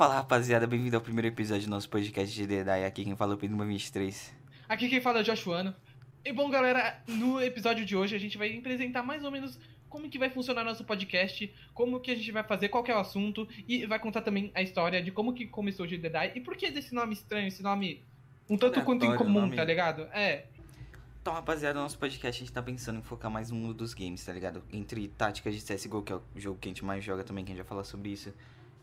Fala rapaziada, bem-vindo ao primeiro episódio do nosso podcast de Dedai. Aqui quem fala é o Pedro 23. Aqui quem fala é o Joshuano. E bom, galera, no episódio de hoje a gente vai apresentar mais ou menos como que vai funcionar nosso podcast, como que a gente vai fazer, qual que é o assunto, e vai contar também a história de como que começou o Jedi e por que desse nome estranho, esse nome um tanto quanto incomum, nome- tá ligado? É, Então, rapaziada, no nosso podcast a gente tá pensando em focar mais no mundo dos games, tá ligado? Entre táticas de CSGO, que é o jogo que a gente mais joga também, que a gente vai falar sobre isso.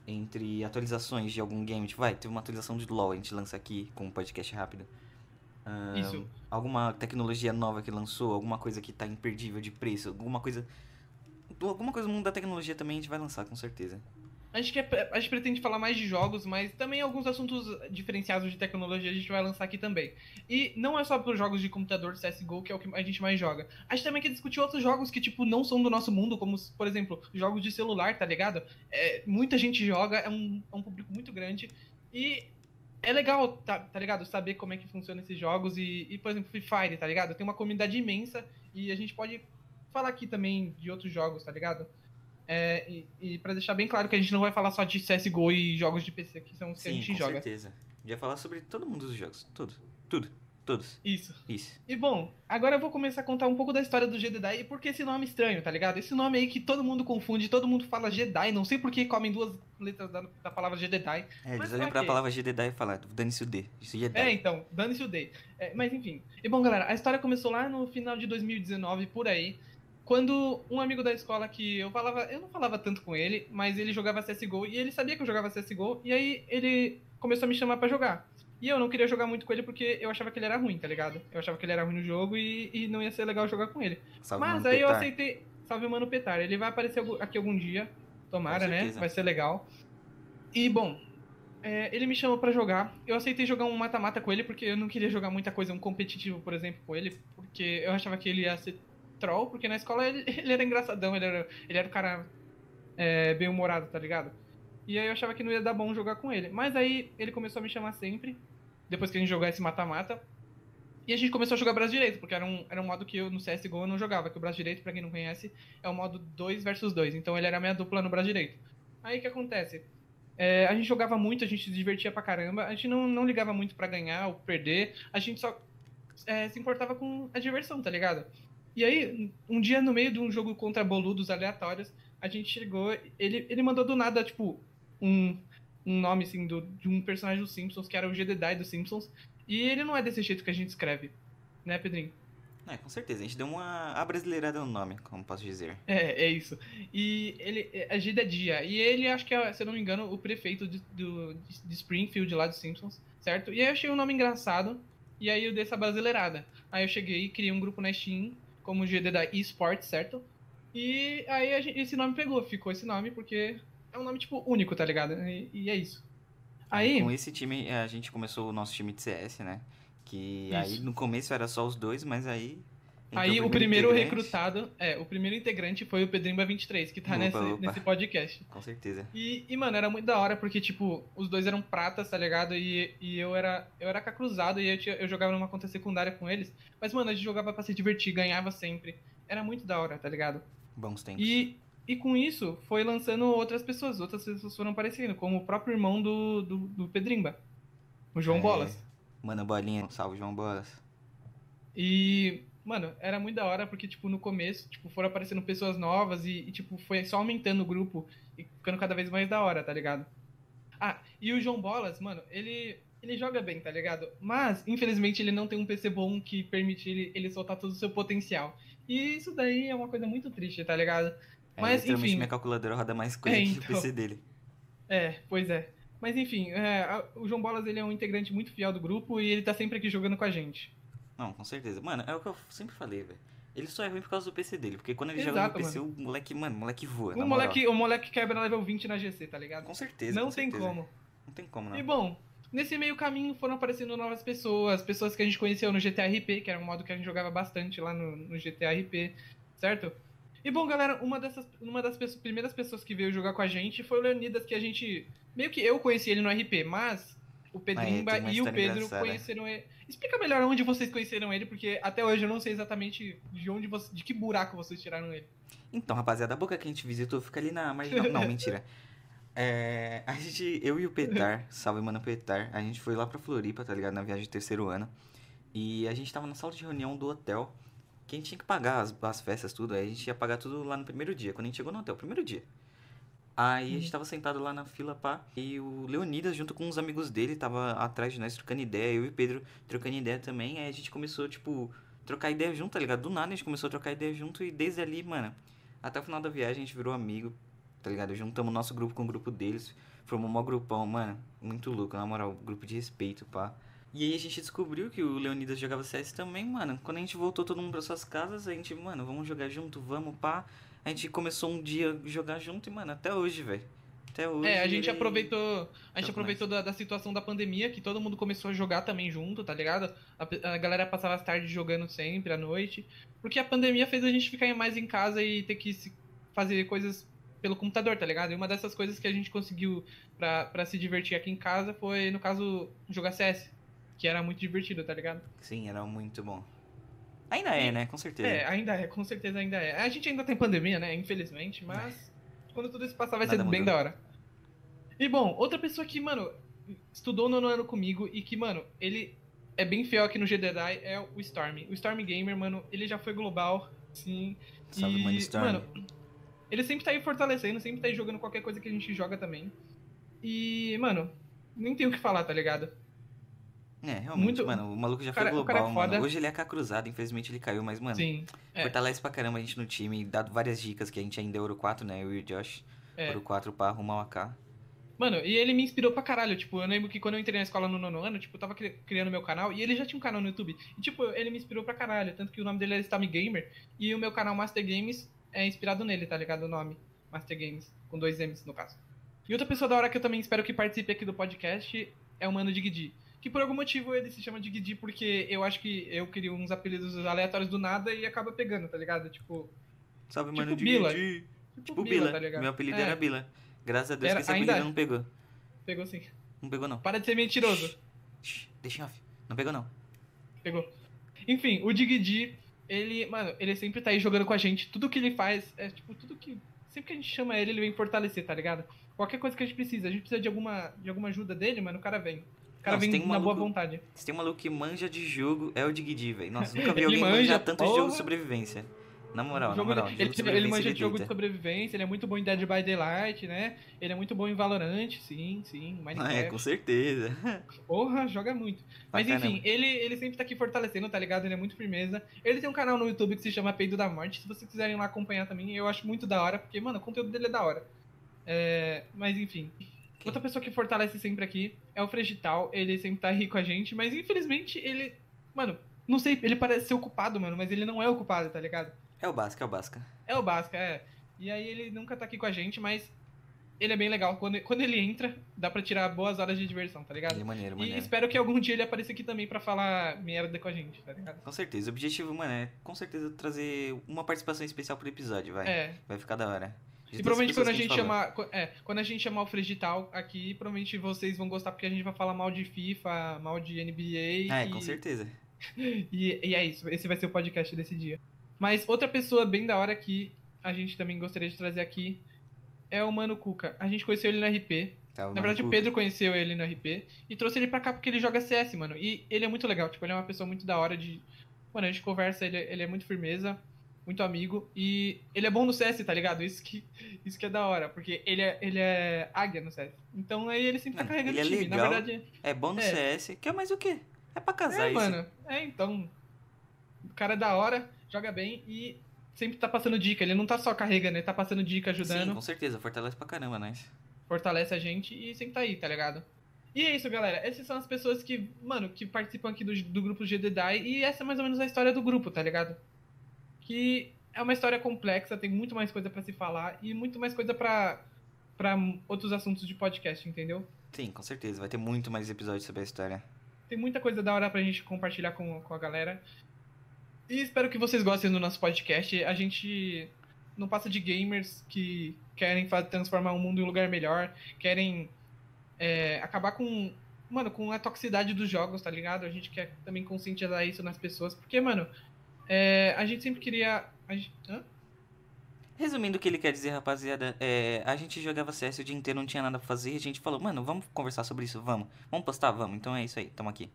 Entre atualizações de algum game, tipo, vai, teve uma atualização de LoL, a gente lança aqui com um podcast rápido. Ahn, Isso. Alguma tecnologia nova que lançou, alguma coisa que tá imperdível de preço, alguma coisa... Alguma coisa no mundo da tecnologia também a gente vai lançar, com certeza. A gente, quer, a gente pretende falar mais de jogos, mas também alguns assuntos diferenciados de tecnologia a gente vai lançar aqui também. E não é só para jogos de computador CSGO, que é o que a gente mais joga. A gente também quer discutir outros jogos que, tipo, não são do nosso mundo, como, por exemplo, jogos de celular, tá ligado? É, muita gente joga, é um, é um público muito grande. E é legal, tá, tá ligado? Saber como é que funcionam esses jogos. E, e, por exemplo, Free Fire, tá ligado? Tem uma comunidade imensa e a gente pode falar aqui também de outros jogos, tá ligado? É, e, e para deixar bem claro que a gente não vai falar só de CSGO e jogos de PC, que são os que a gente com joga. certeza. A gente vai falar sobre todo mundo dos jogos. Tudo. Tudo. Todos. Isso. Isso. E bom, agora eu vou começar a contar um pouco da história do Jedi e por que esse nome estranho, tá ligado? Esse nome aí que todo mundo confunde, todo mundo fala Jedi, não sei por que comem duas letras da, da palavra Jedi. É, eles olham pra quê? palavra Jedi e falam, dane-se o D. Isso Jedi. É, então, dane-se o day. É, mas enfim. E bom, galera, a história começou lá no final de 2019, por aí, quando um amigo da escola que eu falava, eu não falava tanto com ele, mas ele jogava CSGO e ele sabia que eu jogava CSGO, e aí ele começou a me chamar pra jogar. E eu não queria jogar muito com ele porque eu achava que ele era ruim, tá ligado? Eu achava que ele era ruim no jogo e, e não ia ser legal jogar com ele. Salve, Mas aí eu Petar. aceitei. Salve o Mano Petar. Ele vai aparecer aqui algum dia. Tomara, né? Vai ser legal. E bom. é, ele me chamou pra jogar. Eu aceitei jogar um mata-mata com ele porque eu não queria jogar muita coisa, um competitivo, por exemplo, com ele. Porque eu achava que ele ia ser troll, porque na escola ele, ele era engraçadão, ele era, ele era o cara é, bem humorado, tá ligado? E aí eu achava que não ia dar bom jogar com ele. Mas aí ele começou a me chamar sempre, depois que a gente jogar esse mata-mata. E a gente começou a jogar braço direito, porque era um, era um modo que eu no CSGO eu não jogava, que o braço direito, pra quem não conhece, é o modo 2 versus 2. Então ele era a minha dupla no braço direito. Aí o que acontece? É, a gente jogava muito, a gente se divertia pra caramba, a gente não, não ligava muito pra ganhar ou perder, a gente só é, se importava com a diversão, tá ligado? E aí, um dia no meio de um jogo contra boludos aleatórios, a gente chegou, ele, ele mandou do nada, tipo, um, um nome assim do, de um personagem dos Simpsons, que era o Jedediah dos Simpsons, e ele não é desse jeito que a gente escreve, né, Pedrinho? É, com certeza. A gente deu uma abrasileirada no nome, como posso dizer. É, é isso. E ele é Jedediah, e ele acho que é, se eu não me engano, o prefeito de, do, de Springfield lá dos Simpsons, certo? E aí eu achei um nome engraçado, e aí eu dei essa brasileirada. Aí eu cheguei e criei um grupo na Steam, como Jedediah Esports, certo? E aí gente- esse nome pegou, ficou esse nome, porque é um nome, tipo, único, tá ligado? E, e é isso. Aí, Com esse time, é, a gente começou o nosso time de CS, né? Que aí Isso. no começo era só os dois, mas aí. Entrou aí o primeiro recrutado, é, o primeiro integrante foi o Pedrimba 23, que tá Opa, nesse, opa. nesse podcast. Com certeza. E, e, mano, era muito da hora, porque, tipo, os dois eram pratas, tá ligado? E, e eu era eu era cruzado e eu, tinha- eu jogava numa conta secundária com eles. Mas, mano, a gente jogava pra se divertir, ganhava sempre. Era muito da hora, tá ligado? Bons tempos. E, e com isso, foi lançando outras pessoas. Outras pessoas foram aparecendo, como o próprio irmão do, do, do Pedrimba, o João É. Bolas. Mano, bolinha. Salve, João Bolas. E, mano, era muito da hora porque, tipo, no começo, tipo, foram aparecendo pessoas novas e, e, tipo, foi só aumentando o grupo e ficando cada vez mais da hora, tá ligado? Ah, e o João Bolas, mano, ele, ele joga bem, tá ligado? Mas, infelizmente, ele não tem um PC bom que permite ele, ele soltar todo o seu potencial. E isso daí é uma coisa muito triste, tá ligado? É, Mas, enfim. minha calculadora roda mais coisa É, que então. o PC dele. É, pois é. Mas enfim, é, o João Bolas ele é um integrante muito fiel do grupo e ele tá sempre aqui jogando com a gente. Não, com certeza. Mano, é o que eu sempre falei, velho. Ele só é ruim por causa do PC dele. Porque quando ele joga Exato, no PC, o moleque, mano, o moleque voa. O na moral. moleque, o moleque quebra level 20 na GC, tá ligado? Com certeza. não com tem certeza. como. Não tem como, não. E bom, nesse meio caminho foram aparecendo novas pessoas, pessoas que a gente conheceu no GTRP, que era um modo que a gente jogava bastante lá no, no GTRP, certo? E bom, galera, uma dessas uma das pessoas- primeiras pessoas que veio jogar com a gente foi o Leonidas, que a gente. Meio que eu conheci ele no RP, mas o uma e o Pedro engraçada. conheceram ele. Explica melhor onde vocês conheceram ele, porque até hoje eu não sei exatamente de onde você, de que buraco vocês tiraram ele. Então, rapaziada, a boca que a gente visitou fica ali na marginal. Não, mentira. É, a gente, eu e o Petar, salve mano Petar, a gente foi lá pra Floripa, tá ligado? Na viagem de terceiro ano. E a gente tava na sala de reunião do hotel, que a gente tinha que pagar as, as festas, tudo. Aí a gente ia pagar tudo lá no primeiro dia, quando a gente chegou no hotel, primeiro dia. Aí a gente tava sentado lá na fila, pá, e o Leonidas, junto com uns amigos dele, tava atrás de nós trocando ideia, eu e o Pedro trocando ideia também. Aí a gente começou, tipo, trocar ideia junto, tá ligado? Do nada a gente começou a trocar ideia junto e desde ali, mano, até o final da viagem a gente virou amigo, tá ligado? Juntamos nosso grupo com o grupo deles, formou um maior grupão, mano, muito louco, na moral, grupo de respeito, pá. E aí a gente descobriu que o Leonidas jogava CS também, mano. Quando a gente voltou todo mundo para suas casas, a gente, mano, vamos jogar junto, vamos, pá. A gente começou um dia a jogar junto e, mano, até hoje, velho. Até hoje. É, a gente aproveitou. A gente Tá aproveitou da, da situação da pandemia, que todo mundo começou a jogar também junto, tá ligado? A, a galera passava as tardes jogando sempre, à noite. Porque a pandemia fez a gente ficar mais em casa e ter que se- fazer coisas pelo computador, tá ligado? E uma dessas coisas que a gente conseguiu pra se divertir aqui em casa foi, no caso, jogar CS. Que era muito divertido, tá ligado? Sim, era muito bom. Ainda é, E- né? Com certeza. É, ainda é, com certeza ainda é. A gente ainda tem pandemia, né? Infelizmente, mas quando tudo isso passar vai Nada ser bem mudou. da hora. E bom, outra pessoa que, mano, estudou no ano comigo e que, mano, ele é bem fiel aqui no GDDI é o Storm. O Storm Gamer, mano, ele já foi global, sim. Salve, e, mano, Storm. mano, ele sempre tá aí fortalecendo, sempre tá aí jogando qualquer coisa que a gente joga também. E, mano, nem tem o que falar, tá ligado? É, realmente, muito- mano, o maluco já cara- foi é global, mano. foda. Hoje ele é AK cruzado, infelizmente ele caiu, mas, mano, Sim. é. fortalece pra caramba a gente no time, dado várias dicas que a gente ainda é Ouro 4, né? Eu e o Josh. É. Ouro 4 pra arrumar o AK. Mano, e ele me inspirou pra caralho. Tipo, eu lembro que quando eu entrei na escola no nono ano, tipo, eu tava cri- criando meu canal e ele já tinha um canal no YouTube. E, tipo, ele me inspirou pra caralho. Tanto que o nome dele é Storm Gamer e o meu canal Master Games é inspirado nele, tá ligado? O nome. Master Games, com dois M's no caso. E outra pessoa da hora que eu também espero que participe aqui do podcast é o Mano Digidi. Que por algum motivo ele se chama Digidi porque eu acho que eu crio uns apelidos aleatórios do nada e acaba pegando, tá ligado? Tipo, Salve, Tipo mano, de Bila. Didi. tipo, Tipo Bila, Bila. tá? Meu apelido É, era Bila. Graças a Deus Era- que esse apelido não pegou. Pegou sim. Não pegou, não. Para de ser mentiroso. Deixa em off. Não pegou, não. Pegou. Enfim, o Digidi, ele, mano, ele sempre tá aí jogando com a gente. Tudo que ele faz é, tipo, tudo que. Sempre que a gente chama ele, ele vem fortalecer, tá ligado? Qualquer coisa que a gente precisa. A gente precisa de alguma, de alguma ajuda dele, mano, o cara vem. O cara Não, vem na boa vontade. Se tem um maluco que manja de jogo, é o Digidi, velho. Nossa, nunca vi alguém manja, manjar tanto de jogo porra. de sobrevivência. Na moral, na Jogo- moral. ele, ele manja de jogo de sobrevivência, ele é muito bom em Dead by Daylight, né? Ele é muito bom em Valorant, sim, sim, Ah, é, Minecraft. com certeza. Porra, joga muito. Mas enfim, ele, ele sempre tá aqui fortalecendo, tá ligado? Ele é muito firmeza. Ele tem um canal no YouTube que se chama Peido da Morte. Se vocês quiserem lá acompanhar também, eu acho muito da hora, porque, mano, o conteúdo dele é da hora. É, mas enfim. Quem? Outra pessoa que fortalece sempre aqui é o Fregital. Ele sempre tá aí com a gente, mas infelizmente ele. Mano, não sei, ele parece ser ocupado, mano, mas ele não é ocupado, tá ligado? É o Basca, é o Basca. É o Basca, é. E aí ele nunca tá aqui com a gente, mas ele é bem legal. Quando, quando ele entra, dá pra tirar boas horas de diversão, tá ligado? Ele é maneiro, E maneiro. espero que algum dia ele apareça aqui também pra falar merda com a gente, tá ligado? Com certeza. O objetivo, mano, é com certeza trazer uma participação especial pro episódio, vai. É. Vai ficar da hora. E provavelmente quando a gente chamar. É, quando a gente chamar o Fregital aqui, provavelmente vocês vão gostar porque a gente vai falar mal de FIFA, mal de NBA. É, e, com certeza. E, e é isso, esse vai ser o podcast desse dia. Mas outra pessoa bem da hora que a gente também gostaria de trazer aqui é o Mano Cuca. A gente conheceu ele no RP. Tá, Na verdade, o Pedro conheceu ele no RP e trouxe ele pra cá porque ele joga CS, mano. E ele é muito legal, tipo, ele é uma pessoa muito da hora de. Mano, a gente conversa, ele, ele é muito firmeza, muito amigo. E ele é bom no CS, tá ligado? Isso que, isso que é da hora, porque ele é, ele é águia no CS. Então aí ele sempre tá Mano, carregando ele é time. Na legal. verdade. É bom no É. CS. Quer mais o quê? É pra casar É, isso. mano. É, então. O cara é da hora, joga bem e sempre tá passando dica. Ele não tá só carregando, ele tá passando dica, ajudando. Sim, com certeza. Fortalece pra caramba, né? fortalece a gente e sempre tá aí, tá ligado? E é isso, galera. Essas são as pessoas que, mano, que participam aqui do, do grupo GDDI e essa é mais ou menos a história do grupo, tá ligado? Que é uma história complexa, tem muito mais coisa pra se falar e muito mais coisa pra para outros assuntos de podcast, entendeu? Sim, com certeza. Vai ter muito mais episódios sobre a história. Tem muita coisa da hora pra gente compartilhar com, com a galera. E espero que vocês gostem do nosso podcast. A gente não passa de gamers que querem transformar o mundo em um lugar melhor, querem é, acabar com, mano, com a toxicidade dos jogos, tá ligado? A gente quer também conscientizar isso nas pessoas, porque, mano, é, a gente sempre queria. gente-? Resumindo o que ele quer dizer, rapaziada, é, a gente jogava CS o dia inteiro, não tinha nada pra fazer, e a gente falou, mano, vamos conversar sobre isso, vamos. Vamos postar? Vamos. Então é isso aí, tamo aqui.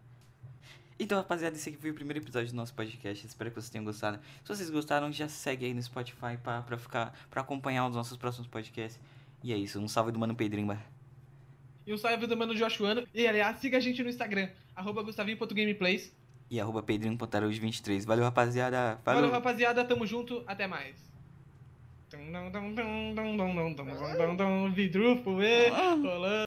Então, rapaziada, esse aqui foi o primeiro episódio do nosso podcast. Espero que vocês tenham gostado. Se vocês gostaram, já segue aí no Spotify pra, pra, ficar, pra acompanhar os nossos próximos podcasts. E é isso, um salve do Mano Pedrimba. E um salve do Mano Joshuano. E, aliás, siga a gente no Instagram, arroba gustavinho.gameplays. E arroba pedrinho.araújo23. Valeu, rapaziada. Valeu, Falou. rapaziada. Tamo junto. Até mais. Vidrufo, e rolando.